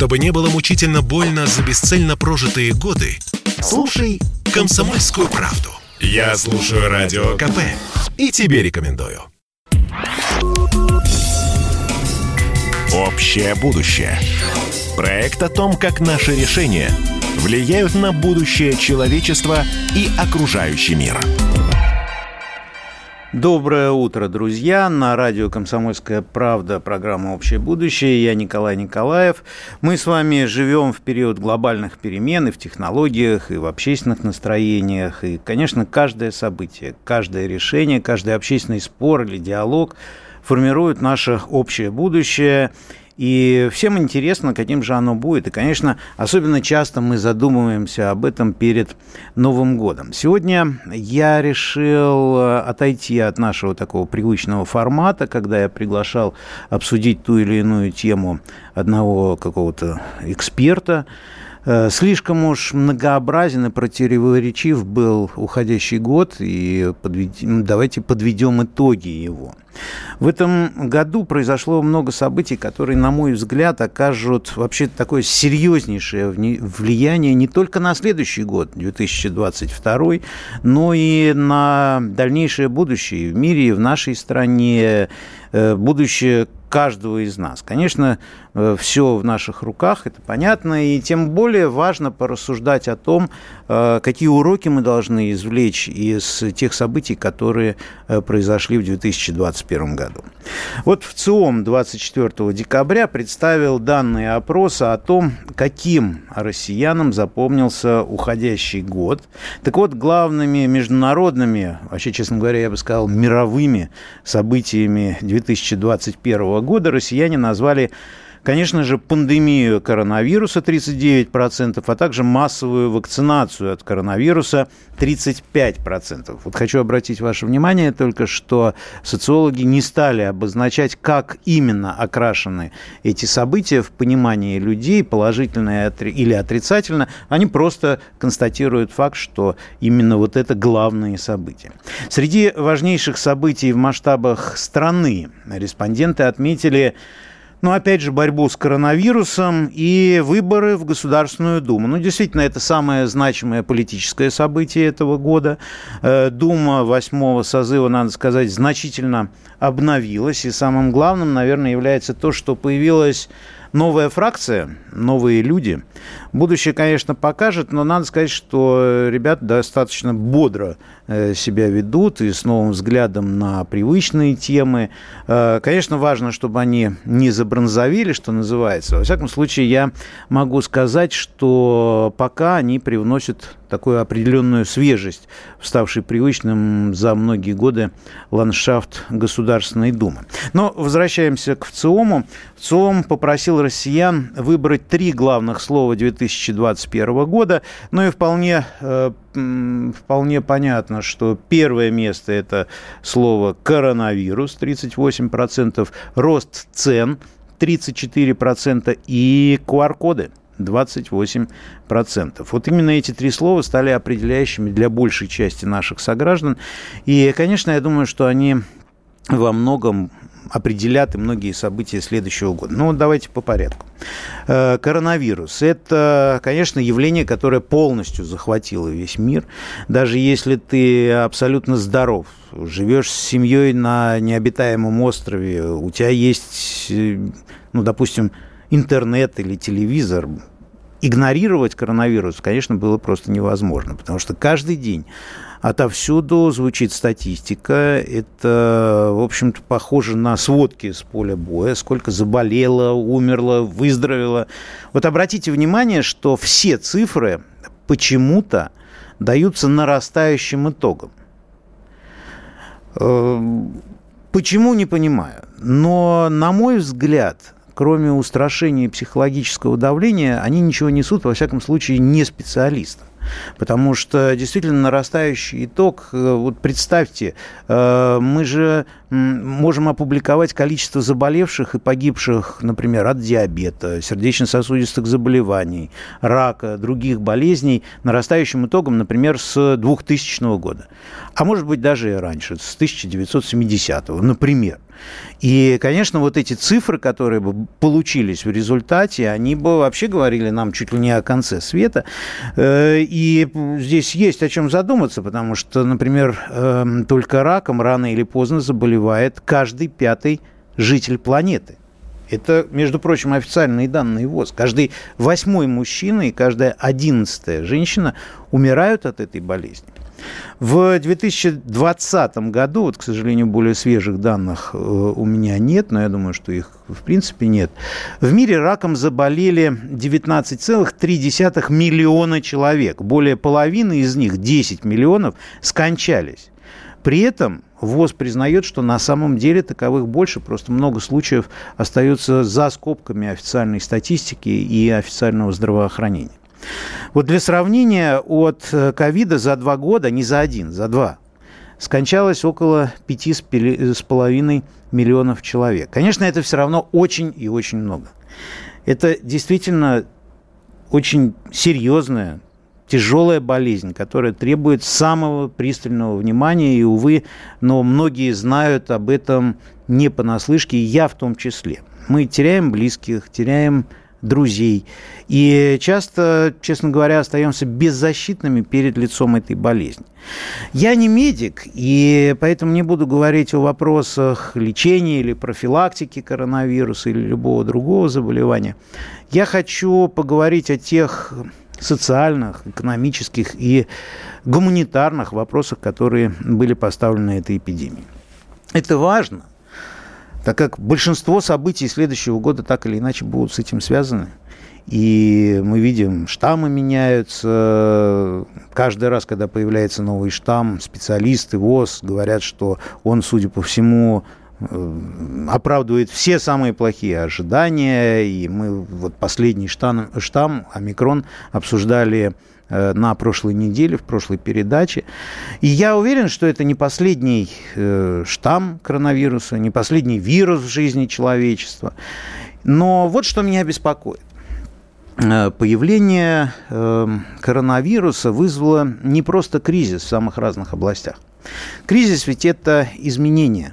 Чтобы не было мучительно больно за бесцельно прожитые годы, слушай «Комсомольскую правду». Я слушаю Радио КП и тебе рекомендую. Общее будущее. Проект о том, как наши решения влияют на будущее человечества и окружающий мир. Доброе утро, друзья! На радио «Комсомольская правда» программа «Общее будущее». Я Николай Николаев. Мы с вами живем в период глобальных перемен и в технологиях, и в общественных настроениях. И, конечно, каждое событие, каждое решение, каждый общественный спор или диалог формирует наше общее будущее – и всем интересно, каким же оно будет. И, конечно, особенно часто мы задумываемся об этом перед Новым годом. Сегодня я решил э, отойти от нашего такого привычного формата, когда я приглашал обсудить ту или иную тему одного какого-то эксперта. Э, слишком уж многообразен и противоречив был уходящий год, и подведем, давайте подведем итоги его. В этом году произошло много событий, которые, на мой взгляд, окажут вообще такое серьезнейшее влияние не только на следующий год, 2022, но и на дальнейшее будущее в мире в нашей стране, э, будущее каждого из нас. Конечно, э, все в наших руках, это понятно, и тем более важно порассуждать о том, э, какие уроки мы должны извлечь из тех событий, которые произошли в 2021 году. Вот в ЦИОМ 24 декабря представил данные опроса о том, каким россиянам запомнился уходящий год. Так вот, главными международными, вообще, честно говоря, я бы сказал, мировыми событиями 2021 года россияне назвали Конечно же, пандемию коронавируса 39%, а также массовую вакцинацию от коронавируса 35%. Вот хочу обратить ваше внимание только, что социологи не стали обозначать, как именно окрашены эти события в понимании людей, положительно или отрицательно. Они просто констатируют факт, что именно вот это главные события. Среди важнейших событий в масштабах страны респонденты отметили ну, опять же, борьбу с коронавирусом и выборы в Государственную Думу. Ну, действительно, это самое значимое политическое событие этого года. Э, Дума восьмого созыва, надо сказать, значительно обновилась. И самым главным, наверное, является то, что появилась новая фракция, новые люди. Будущее, конечно, покажет, но надо сказать, что ребята достаточно бодро э, себя ведут и с новым взглядом на привычные темы. Э, конечно, важно, чтобы они не забронзовили, что называется. Во всяком случае, я могу сказать, что пока они привносят такую определенную свежесть, ставший привычным за многие годы ландшафт Государственной Думы. Но возвращаемся к ВЦИОМу. ВЦИОМ попросил россиян выбрать три главных слова 2021 года. Ну и вполне, э, вполне понятно, что первое место – это слово «коронавирус» 38%, рост цен 34% и QR-коды 28%. Вот именно эти три слова стали определяющими для большей части наших сограждан. И, конечно, я думаю, что они во многом определят и многие события следующего года. Ну, давайте по порядку. Э, коронавирус – это, конечно, явление, которое полностью захватило весь мир. Даже если ты абсолютно здоров, живешь с семьей на необитаемом острове, у тебя есть, э, ну, допустим, интернет или телевизор, игнорировать коронавирус, конечно, было просто невозможно, потому что каждый день отовсюду звучит статистика. Это, в общем-то, похоже на сводки с поля боя. Сколько заболело, умерло, выздоровело. Вот обратите внимание, что все цифры почему-то даются нарастающим итогом. Э, почему, не понимаю. Но, на мой взгляд, кроме устрашения психологического давления, они ничего несут, во всяком случае, не специалистам. Потому что действительно нарастающий итог, э, вот представьте, э, мы же можем опубликовать количество заболевших и погибших, например, от диабета, сердечно-сосудистых заболеваний, рака, других болезней, нарастающим итогом, например, с 2000 года. А может быть, даже и раньше, с 1970 например. И, конечно, вот эти цифры, которые бы получились в результате, они бы вообще говорили нам чуть ли не о конце света. Э, и здесь есть о чем задуматься, потому что, например, эм, только раком рано или поздно заболевает каждый пятый житель планеты. Это, между прочим, официальные данные ВОЗ. Каждый восьмой мужчина и каждая одиннадцатая женщина умирают от этой болезни. В 2020 году, вот, к сожалению, более свежих данных э, у меня нет, но я думаю, что их в принципе нет, в мире раком заболели 19,3 миллиона человек. Более половины из них, 10 миллионов, скончались. При этом ВОЗ признает, что на самом деле таковых больше, просто много случаев остаются за скобками официальной статистики и официального здравоохранения. Вот для сравнения, от э, ковида за два года, не за один, за два, скончалось около пяти с половиной миллионов человек. Конечно, это все равно очень и очень много. Это действительно очень серьезная, тяжелая болезнь, которая требует самого пристального внимания. И, увы, но многие знают об этом не понаслышке, и я в том числе. Мы теряем близких, теряем друзей. И часто, честно говоря, остаемся беззащитными перед лицом этой болезни. Я не медик, и поэтому не буду говорить о вопросах лечения или профилактики коронавируса или любого другого заболевания. Я хочу поговорить о тех социальных, экономических и гуманитарных вопросах, которые были поставлены этой эпидемией. Это важно, так как большинство событий следующего года так или иначе будут с этим связаны. И мы видим, штаммы меняются. Каждый раз, когда появляется новый штамм, специалисты ВОЗ говорят, что он, судя по всему, э, оправдывает все самые плохие ожидания. И мы вот последний штамм, штамм омикрон обсуждали на прошлой неделе, в прошлой передаче. И я уверен, что это не последний э, штамм коронавируса, не последний вирус в жизни человечества. Но вот что меня беспокоит. Э, появление коронавируса вызвало не просто кризис в самых разных областях. Кризис ведь это изменение.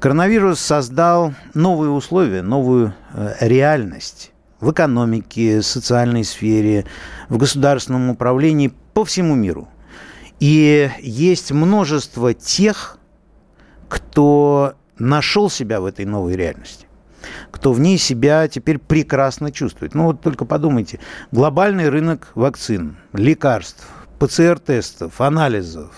Коронавирус создал новые условия, новую реальность в экономике, социальной сфере, в государственном управлении по всему миру. И есть множество тех, кто нашел себя в этой новой реальности кто в ней себя теперь прекрасно чувствует. Ну вот только подумайте, глобальный рынок вакцин, лекарств, ПЦР-тестов, анализов,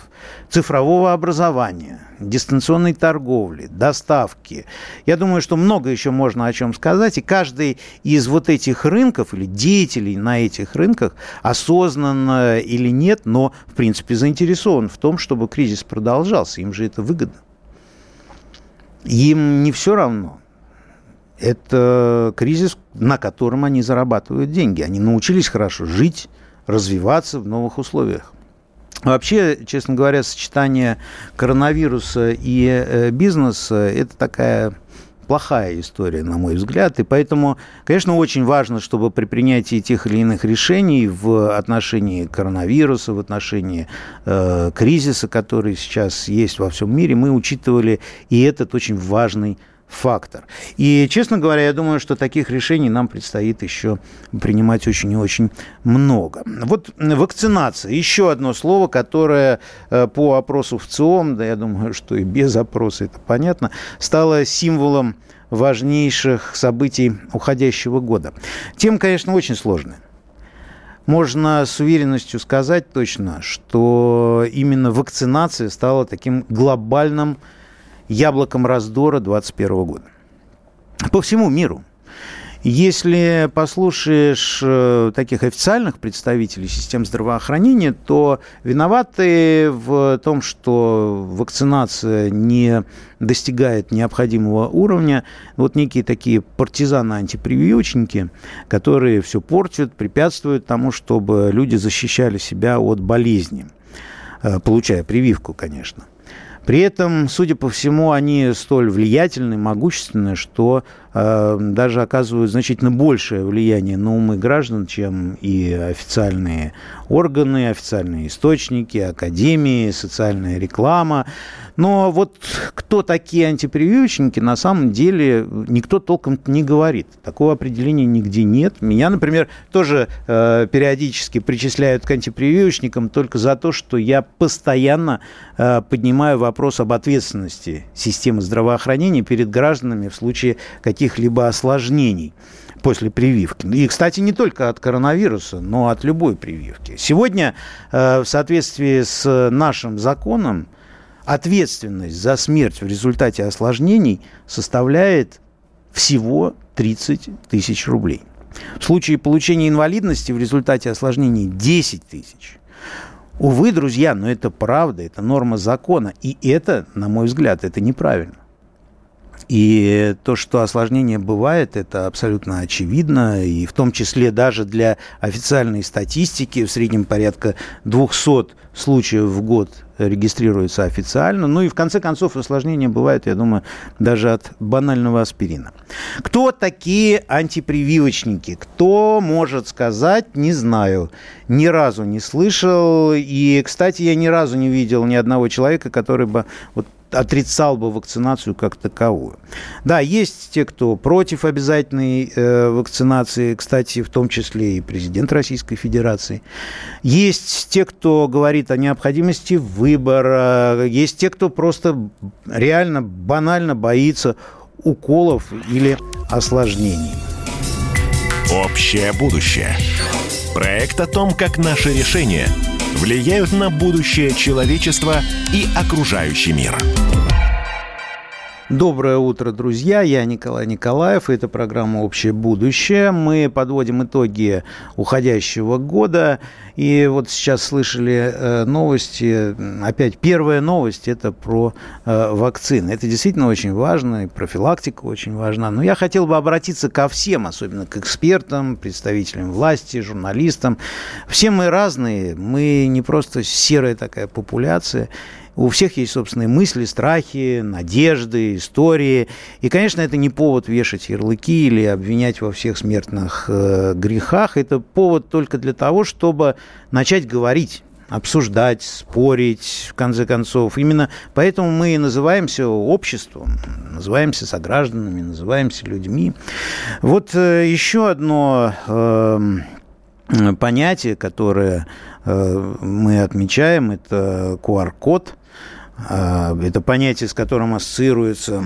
цифрового образования, дистанционной торговли, доставки. Я думаю, что много еще можно о чем сказать, и каждый из вот этих рынков или деятелей на этих рынках осознанно или нет, но в принципе заинтересован в том, чтобы кризис продолжался. Им же это выгодно. Им не все равно. Это кризис, на котором они зарабатывают деньги. Они научились хорошо жить, развиваться в новых условиях. Вообще, честно говоря, сочетание коронавируса и э, бизнеса – это такая плохая история, на мой взгляд. И поэтому, конечно, очень важно, чтобы при принятии тех или иных решений в отношении коронавируса, в отношении э, кризиса, который сейчас есть во всем мире, мы учитывали и этот очень важный фактор. И, честно говоря, я думаю, что таких решений нам предстоит еще принимать очень и очень много. Вот вакцинация. Еще одно слово, которое э, по опросу в ЦИОМ, да я думаю, что и без опроса это понятно, стало символом важнейших событий уходящего года. Тема, конечно, очень сложная. Можно с уверенностью сказать точно, что именно вакцинация стала таким глобальным яблоком раздора 2021 года. По всему миру. Если послушаешь э, таких официальных представителей систем здравоохранения, то виноваты в том, что вакцинация не достигает необходимого уровня, вот некие такие партизаны-антипрививочники, которые все портят, препятствуют тому, чтобы люди защищали себя от болезни, э, получая прививку, конечно. При этом, судя по всему, они столь влиятельны, могущественны, что э, даже оказывают значительно большее влияние на умы граждан, чем и официальные органы, официальные источники, академии, социальная реклама. Но вот кто такие антипрививочники, на самом деле никто толком не говорит. Такого определения нигде нет. Меня, например, тоже э, периодически причисляют к антипрививочникам только за то, что я постоянно э, поднимаю вопрос об ответственности системы здравоохранения перед гражданами в случае каких-либо осложнений после прививки. И, кстати, не только от коронавируса, но от любой прививки. Сегодня э, в соответствии с нашим законом ответственность за смерть в результате осложнений составляет всего 30 тысяч рублей. В случае получения инвалидности в результате осложнений 10 тысяч. Увы, друзья, но это правда, это норма закона. И это, на мой взгляд, это неправильно. И то, что осложнение бывает, это абсолютно очевидно, и в том числе даже для официальной статистики в среднем порядка 200 случаев в год регистрируется официально. Ну и в конце концов осложнения бывают, я думаю, даже от банального аспирина. Кто такие антипрививочники? Кто может сказать, не знаю. Ни разу не слышал. И, кстати, я ни разу не видел ни одного человека, который бы вот отрицал бы вакцинацию как таковую. Да, есть те, кто против обязательной э, вакцинации, кстати, в том числе и президент Российской Федерации. Есть те, кто говорит о необходимости выбора. Есть те, кто просто реально банально боится уколов или осложнений. Общее будущее. Проект о том, как наши решения – влияют на будущее человечества и окружающий мир. Доброе утро, друзья. Я Николай Николаев. Это программа «Общее будущее». Мы подводим итоги уходящего года. И вот сейчас слышали э, новости. Опять первая новость – это про э, вакцины. Это действительно очень важно, и профилактика очень важна. Но я хотел бы обратиться ко всем, особенно к экспертам, представителям власти, журналистам. Все мы разные. Мы не просто серая такая популяция. У всех есть собственные мысли, страхи, надежды, истории. И, конечно, это не повод вешать ярлыки или обвинять во всех смертных э, грехах. Это повод только для того, чтобы начать говорить обсуждать, спорить, в конце концов. Именно поэтому мы и называемся обществом, называемся согражданами, называемся людьми. Вот э, еще одно э, понятие, которое э, мы отмечаем, это QR-код – это понятие, с которым ассоциируется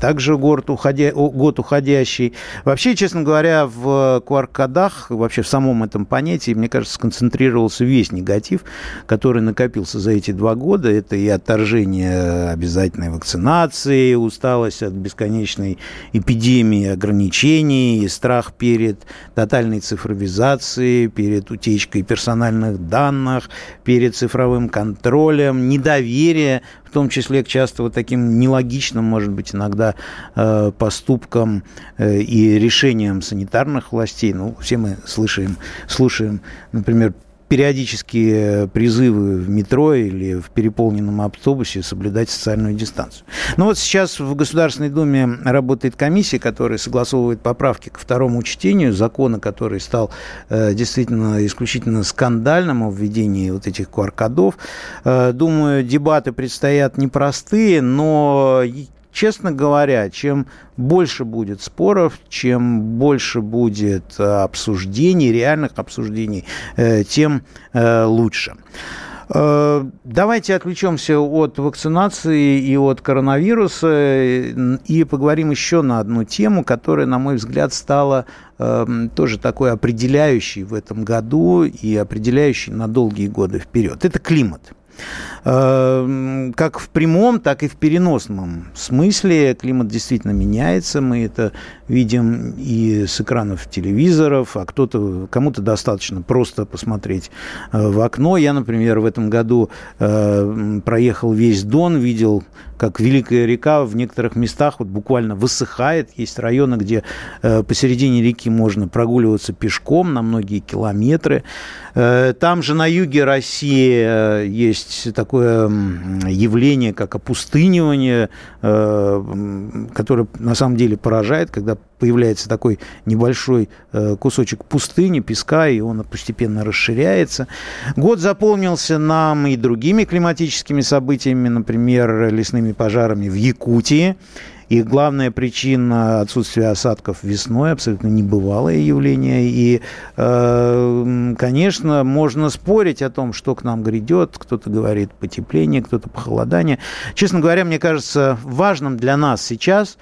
также год, уходя, год уходящий. Вообще, честно говоря, в QR-кодах, вообще в самом этом понятии, мне кажется, сконцентрировался весь негатив, который накопился за эти два года. Это и отторжение обязательной вакцинации, усталость от бесконечной эпидемии ограничений, и страх перед тотальной цифровизацией, перед утечкой персональных данных, перед цифровым контролем, недоверие в том числе к часто вот таким нелогичным, может быть, иногда э, поступкам э, и решениям санитарных властей. Ну, все мы слышим, слушаем, например, периодические призывы в метро или в переполненном автобусе соблюдать социальную дистанцию. Ну вот сейчас в Государственной Думе работает комиссия, которая согласовывает поправки к второму чтению закона, который стал э, действительно исключительно скандальным о введении вот этих QR-кодов. Э, думаю, дебаты предстоят непростые, но честно говоря, чем больше будет споров, чем больше будет э, обсуждений, реальных обсуждений, э, тем э, лучше. Давайте отвлечемся от вакцинации и от коронавируса и поговорим еще на одну тему, которая, на мой взгляд, стала тоже такой определяющей в этом году и определяющей на долгие годы вперед. Это климат. Эм, как в прямом, так и в переносном смысле климат действительно меняется. Мы это видим и с экранов телевизоров, а кто-то, кому-то достаточно просто посмотреть э, в окно. Я, например, в этом году э, проехал весь Дон, видел, как Великая река в некоторых местах вот буквально высыхает. Есть районы, где э, посередине реки можно прогуливаться пешком на многие километры. Там же на юге России есть есть такое явление, как опустынивание, э, которое на самом деле поражает, когда появляется такой небольшой э, кусочек пустыни, песка, и он постепенно расширяется. Год заполнился нам и другими климатическими событиями, например, лесными пожарами в Якутии. И главная причина отсутствия осадков весной абсолютно небывалое явление. И, э, конечно, можно спорить о том, что к нам грядет. Кто-то говорит потепление, кто-то похолодание. Честно говоря, мне кажется важным для нас сейчас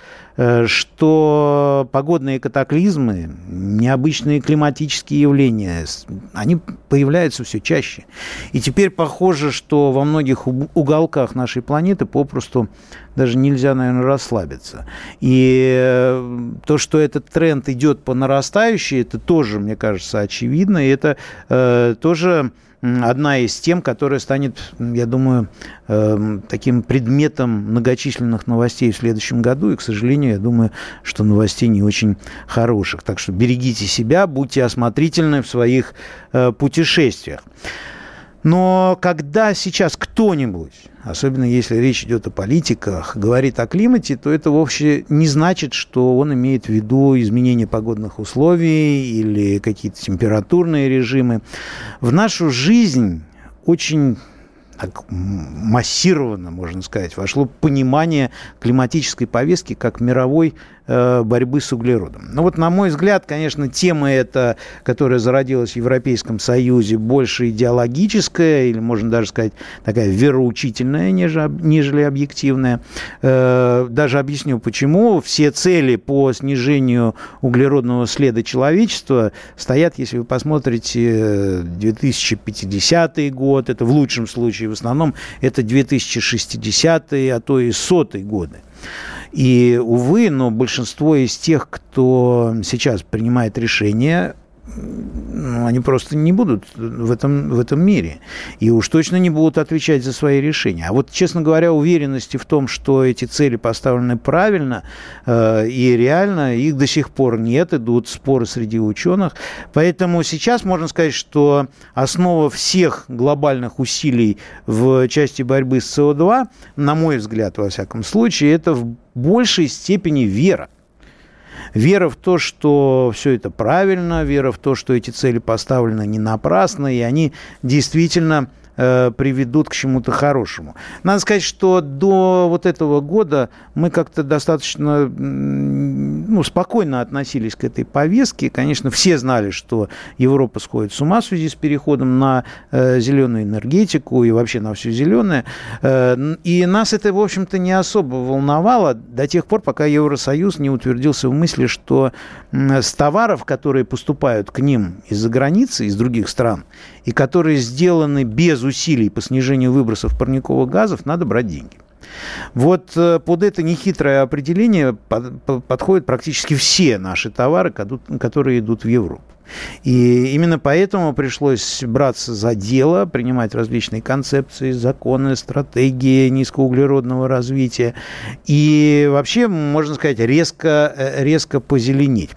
что погодные катаклизмы, необычные климатические явления, они появляются все чаще. И теперь похоже, что во многих уголках нашей планеты попросту даже нельзя, наверное, расслабиться. И э, то, что этот тренд идет по нарастающей, это тоже, мне кажется, очевидно. И это э, тоже одна из тем, которая станет, я думаю, эм, таким предметом многочисленных новостей в следующем году. И, к сожалению, я думаю, что новостей не очень хороших. Так что берегите себя, будьте осмотрительны в своих э, путешествиях. Но когда сейчас кто-нибудь, особенно если речь идет о политиках, говорит о климате, то это вовсе не значит, что он имеет в виду изменение погодных условий или какие-то температурные режимы. В нашу жизнь очень массированно, можно сказать, вошло понимание климатической повестки как мировой Э, борьбы с углеродом. Ну вот, на мой взгляд, конечно, тема эта, которая зародилась в Европейском Союзе, больше идеологическая, или можно даже сказать, такая вероучительная, нежели объективная. Э, даже объясню, почему. Все цели по снижению углеродного следа человечества стоят, если вы посмотрите, 2050 год, это в лучшем случае, в основном, это 2060 а то и сотый годы. И, увы, но большинство из тех, кто сейчас принимает решения, ну, они просто не будут в этом, в этом мире. И уж точно не будут отвечать за свои решения. А вот, честно говоря, уверенности в том, что эти цели поставлены правильно э, и реально, их до сих пор нет, идут споры среди ученых. Поэтому сейчас можно сказать, что основа всех глобальных усилий в части борьбы с СО2, на мой взгляд, во всяком случае, это в большей степени вера. Вера в то, что все это правильно, вера в то, что эти цели поставлены не напрасно, и они действительно Э, приведут к чему-то хорошему. Надо сказать, что до вот этого года мы как-то достаточно ну, спокойно относились к этой повестке. Конечно, все знали, что Европа сходит с ума в связи с переходом на э, зеленую энергетику и вообще на все зеленое. Э, и нас это, в общем-то, не особо волновало до тех пор, пока Евросоюз не утвердился в мысли, что с товаров, которые поступают к ним из-за границы, из других стран, и которые сделаны без усилий по снижению выбросов парниковых газов, надо брать деньги. Вот э, под это нехитрое определение подходят практически все наши товары, которые идут в Европу. И именно поэтому пришлось браться за дело, принимать различные концепции, законы, стратегии низкоуглеродного развития и вообще, можно сказать, резко, э, резко позеленить.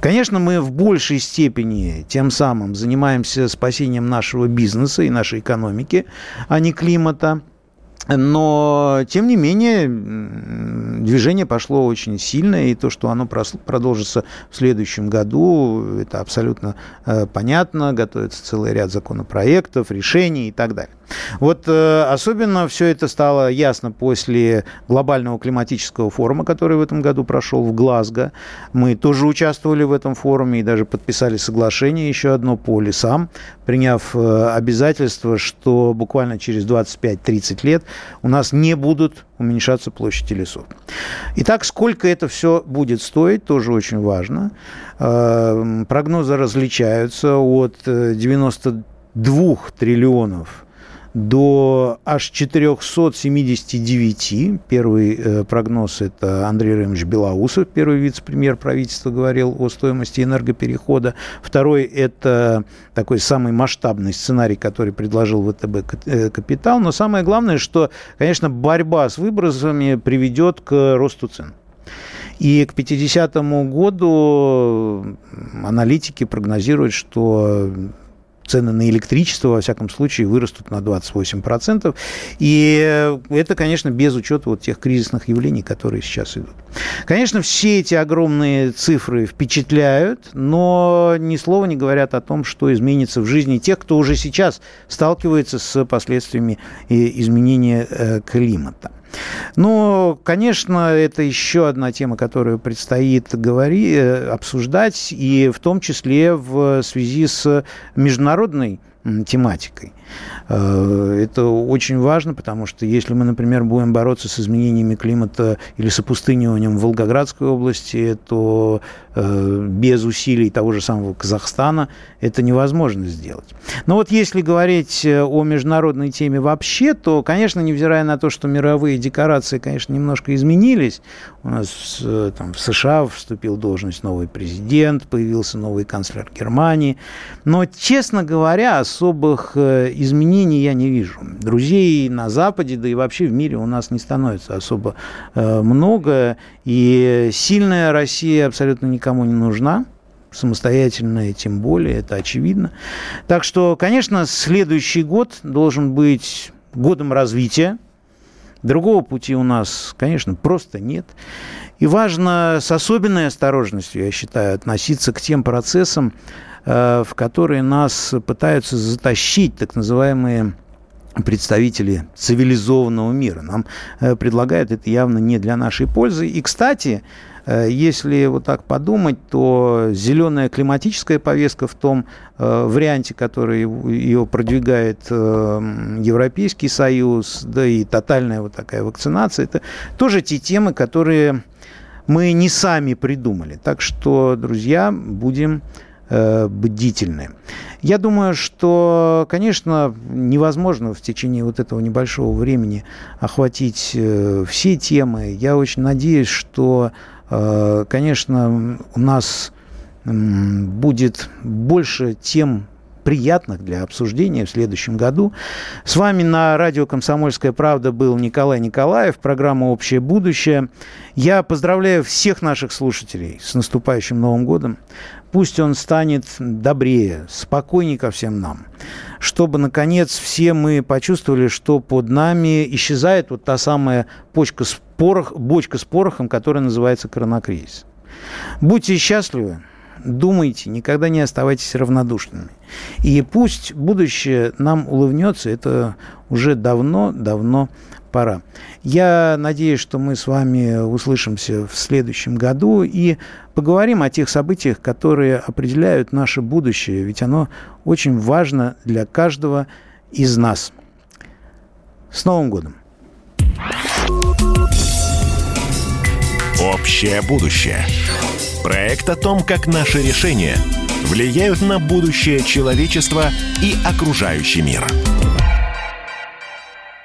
Конечно, мы в большей степени тем самым занимаемся спасением нашего бизнеса и нашей экономики, а не климата. Но, тем не менее, движение пошло очень сильно, и то, что оно продолжится в следующем году, это абсолютно э, понятно. Готовится целый ряд законопроектов, решений и так далее. Вот э, особенно все это стало ясно после глобального климатического форума, который в этом году прошел в Глазго. Мы тоже участвовали в этом форуме и даже подписали соглашение еще одно по лесам, приняв э, обязательство, что буквально через 25-30 лет у нас не будут уменьшаться площади лесов. Итак, сколько это все будет стоить, тоже очень важно. Э, прогнозы различаются от 92 триллионов до аж 479. Первый э, прогноз – это Андрей Ремович Белоусов, первый вице-премьер правительства, говорил о стоимости энергоперехода. Второй – это такой самый масштабный сценарий, который предложил ВТБ э, «Капитал». Но самое главное, что, конечно, борьба с выбросами приведет к росту цен. И к 50 году аналитики прогнозируют, что цены на электричество, во всяком случае, вырастут на 28%. И это, конечно, без учета вот тех кризисных явлений, которые сейчас идут. Конечно, все эти огромные цифры впечатляют, но ни слова не говорят о том, что изменится в жизни тех, кто уже сейчас сталкивается с последствиями изменения э, климата. Но, конечно, это еще одна тема, которую предстоит говорить, э, обсуждать, и в том числе в связи с международной тематикой. Э, это очень важно, потому что если мы, например, будем бороться с изменениями климата или с опустыниванием Волгоградской области, то э, без усилий того же самого Казахстана это невозможно сделать. Но вот если говорить э, о международной теме вообще, то, конечно, невзирая на то, что мировые декорации, конечно, немножко изменились, у нас там, в США вступил в должность новый президент, появился новый канцлер Германии, но, честно говоря, особых изменений я не вижу. Друзей на Западе, да и вообще в мире у нас не становится особо э, много. И сильная Россия абсолютно никому не нужна самостоятельная, тем более, это очевидно. Так что, конечно, следующий год должен быть годом развития. Другого пути у нас, конечно, просто нет. И важно с особенной осторожностью, я считаю, относиться к тем процессам, Э, в которые нас пытаются затащить так называемые представители цивилизованного мира. Нам э, предлагают это явно не для нашей пользы. И, кстати, э, если вот так подумать, то зеленая климатическая повестка в том варианте, который ее продвигает Европейский Союз, да и тотальная вот такая вакцинация, это тоже те темы, которые мы не сами придумали. Так что, друзья, будем Э, бдительны. Я думаю, что, конечно, невозможно в течение вот этого небольшого времени охватить э, все темы. Я очень надеюсь, что, э, конечно, у нас будет больше тем приятных для обсуждения в следующем году. С вами на радио «Комсомольская правда» был Николай Николаев, программа «Общее будущее». Я поздравляю всех наших слушателей с наступающим Новым годом. Пусть он станет добрее, спокойнее ко всем нам, чтобы, наконец, все мы почувствовали, что под нами исчезает вот та самая почка с, порох, бочка с порохом, которая называется коронакризис. Будьте счастливы, думайте, никогда не оставайтесь равнодушными. И пусть будущее нам улыбнется, это уже давно-давно пора. Я надеюсь, что мы с вами услышимся в следующем году и поговорим о тех событиях, которые определяют наше будущее, ведь оно очень важно для каждого из нас. С Новым годом! Общее будущее. Проект о том, как наши решения влияют на будущее человечества и окружающий мир.